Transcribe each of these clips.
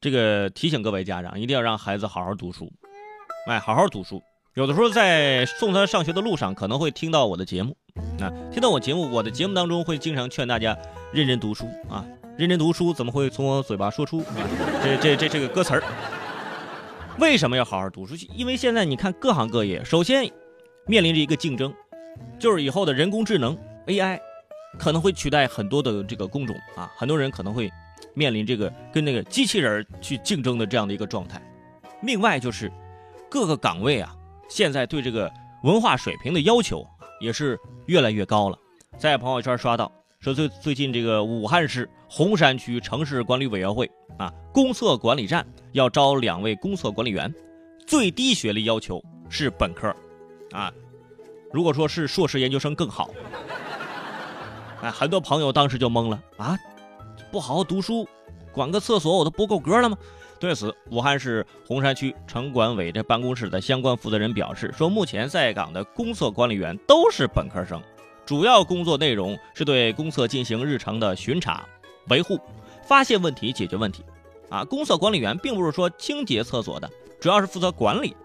这个提醒各位家长，一定要让孩子好好读书，哎，好好读书。有的时候在送他上学的路上，可能会听到我的节目，啊，听到我节目，我的节目当中会经常劝大家认真读书啊，认真读书，怎么会从我嘴巴说出这这这这个歌词儿？为什么要好好读书？因为现在你看各行各业，首先面临着一个竞争，就是以后的人工智能 AI 可能会取代很多的这个工种啊，很多人可能会面临这个跟那个机器人去竞争的这样的一个状态。另外就是各个岗位啊，现在对这个文化水平的要求也是越来越高了。在朋友圈刷到说最最近这个武汉市洪山区城市管理委员会啊，公厕管理站要招两位公厕管理员，最低学历要求是本科，啊，如果说是硕士研究生更好。哎，很多朋友当时就懵了啊，不好好读书，管个厕所我都不够格了吗？对此，武汉市洪山区城管委这办公室的相关负责人表示说，目前在岗的公厕管理员都是本科生，主要工作内容是对公厕进行日常的巡查、维护。发现问题，解决问题，啊，公厕管理员并不是说清洁厕所的，主要是负责管理。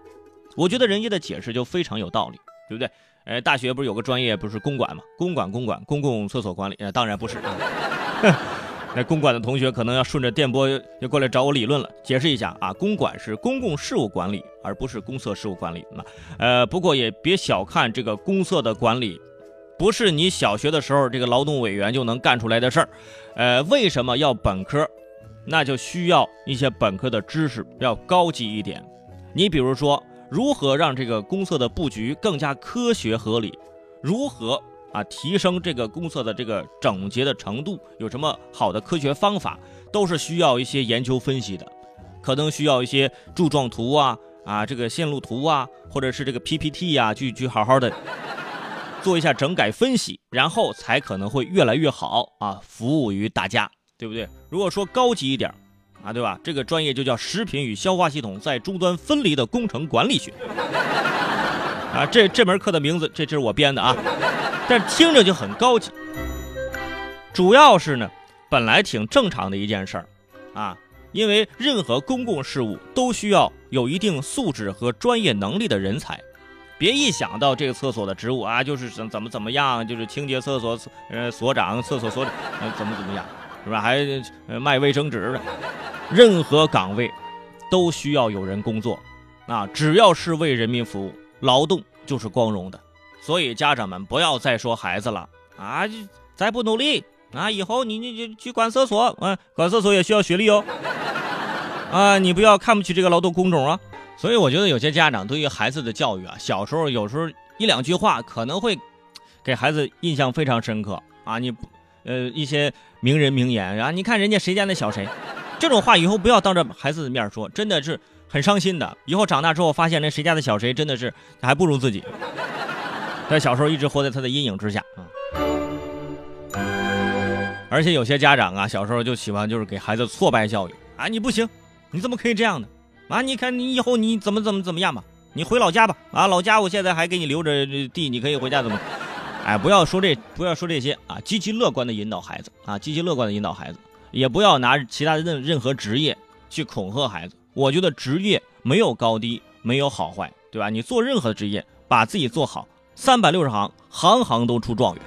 我觉得人家的解释就非常有道理，对不对？呃，大学不是有个专业不是公管吗？公管公管公共厕所管理，呃，当然不是。那公管的同学可能要顺着电波就过来找我理论了，解释一下啊，公管是公共事务管理，而不是公厕事务管理。那呃，不过也别小看这个公厕的管理。不是你小学的时候这个劳动委员就能干出来的事儿，呃，为什么要本科？那就需要一些本科的知识要高级一点。你比如说，如何让这个公厕的布局更加科学合理？如何啊提升这个公厕的这个整洁的程度？有什么好的科学方法？都是需要一些研究分析的，可能需要一些柱状图啊啊这个线路图啊，或者是这个 PPT 呀，去去好好的。做一下整改分析，然后才可能会越来越好啊，服务于大家，对不对？如果说高级一点啊，对吧？这个专业就叫食品与消化系统在终端分离的工程管理学 啊。这这门课的名字，这这是我编的啊，但听着就很高级。主要是呢，本来挺正常的一件事儿啊，因为任何公共事务都需要有一定素质和专业能力的人才。别一想到这个厕所的职务啊，就是怎怎么怎么样，就是清洁厕所，呃，所长、厕所所长，怎么怎么样，是吧？还卖卫生纸的，任何岗位都需要有人工作，啊，只要是为人民服务，劳动就是光荣的。所以家长们不要再说孩子了啊，再不努力啊，以后你你就去管厕所啊，管厕所也需要学历哦，啊，你不要看不起这个劳动工种啊。所以我觉得有些家长对于孩子的教育啊，小时候有时候一两句话可能会给孩子印象非常深刻啊。你呃一些名人名言啊，你看人家谁家那小谁，这种话以后不要当着孩子的面说，真的是很伤心的。以后长大之后发现那谁家的小谁真的是还不如自己，在小时候一直活在他的阴影之下啊。而且有些家长啊，小时候就喜欢就是给孩子挫败教育啊，你不行，你怎么可以这样呢？啊，你看你以后你怎么怎么怎么样吧？你回老家吧。啊，老家我现在还给你留着地，你可以回家怎么？哎，不要说这，不要说这些啊！积极乐观的引导孩子啊，积极乐观的引导孩子，也不要拿其他的任任何职业去恐吓孩子。我觉得职业没有高低，没有好坏，对吧？你做任何职业，把自己做好，三百六十行，行行都出状元。